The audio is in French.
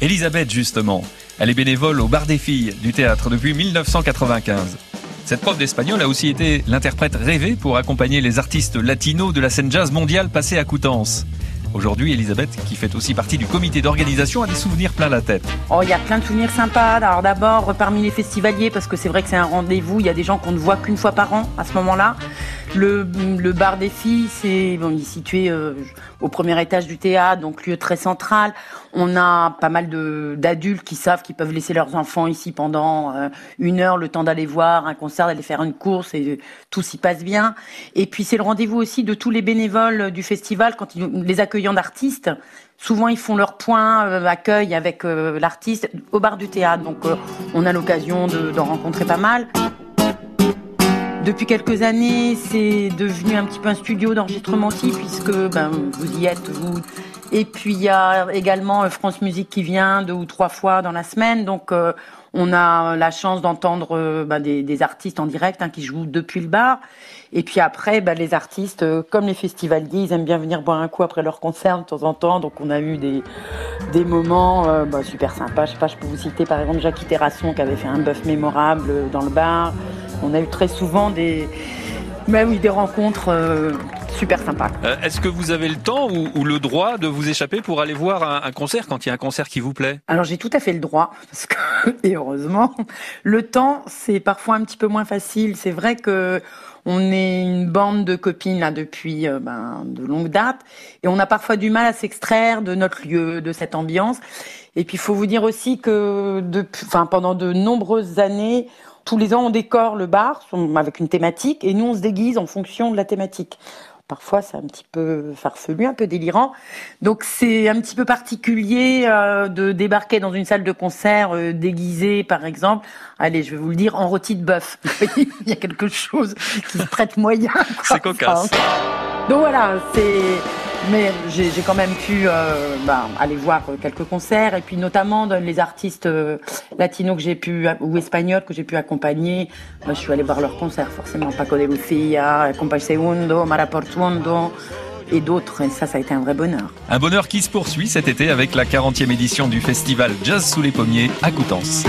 Elisabeth, justement. Elle est bénévole au Bar des Filles du théâtre depuis 1995. Cette prof d'espagnol a aussi été l'interprète rêvé pour accompagner les artistes latinos de la scène jazz mondiale passée à Coutances. Aujourd'hui, Elisabeth, qui fait aussi partie du comité d'organisation, a des souvenirs plein la tête. Oh, il y a plein de souvenirs sympas. Alors d'abord, parmi les festivaliers, parce que c'est vrai que c'est un rendez-vous, il y a des gens qu'on ne voit qu'une fois par an à ce moment-là. Le, bar des filles, c'est bon, il est situé euh, au premier étage du théâtre, donc lieu très central. On a pas mal d'adultes qui savent qu'ils peuvent laisser leurs enfants ici pendant euh, une heure, le temps d'aller voir un concert, d'aller faire une course, et tout s'y passe bien. Et puis c'est le rendez-vous aussi de tous les bénévoles du festival quand ils, les accueillants d'artistes. Souvent, ils font leur point euh, accueil avec l'artiste au bar du théâtre, donc on a l'occasion d'en rencontrer pas mal. Depuis quelques années, c'est devenu un petit peu un studio d'enregistrement aussi, puisque ben, vous y êtes, vous. Et puis il y a également euh, France Musique qui vient deux ou trois fois dans la semaine, donc euh, on a la chance d'entendre euh, ben, des, artistes en direct hein, qui jouent depuis le bar. Et puis après, ben, les artistes, comme les festivaliers, ils aiment bien venir boire un coup après leur concert de temps en temps. Donc on a eu des, moments ben, super sympas. Je sais pas, je peux vous citer par exemple Jacques Terrasson qui avait fait un bœuf mémorable dans le bar. On a eu très souvent des, même oui, des rencontres euh, super sympas. Euh, est-ce que vous avez le temps ou, le droit de vous échapper pour aller voir un, concert quand il y a un concert qui vous plaît? Alors j'ai tout à fait le droit, parce que, et heureusement, le temps c'est parfois un petit peu moins facile. C'est vrai que on est une bande de copines là depuis euh, ben, de longue date et on a parfois du mal à s'extraire de notre lieu, de cette ambiance. Et puis il faut vous dire aussi que enfin, pendant de nombreuses années, tous les ans, on décore le bar avec une thématique et nous, on se déguise en fonction de la thématique. Parfois, c'est un petit peu farfelu, un peu délirant. Donc, c'est un petit peu particulier euh, de débarquer dans une salle de concert euh, déguisée, par exemple. Allez, je vais vous le dire, en rôti de bœuf. Il y a quelque chose qui se prête moyen. C'est cocasse. Donc voilà, c'est mais j'ai quand même pu euh, bah, aller voir quelques concerts et puis notamment les artistes euh, latinos que j'ai pu ou espagnols que j'ai pu accompagner. Je suis allée voir leurs concerts forcément, Paco de Lucia, Compay Segundo, Mara Portuondo et d'autres. Et ça, ça a été un vrai bonheur. Un bonheur qui se poursuit cet été avec la 40e édition du festival Jazz sous les pommiers à Coutances.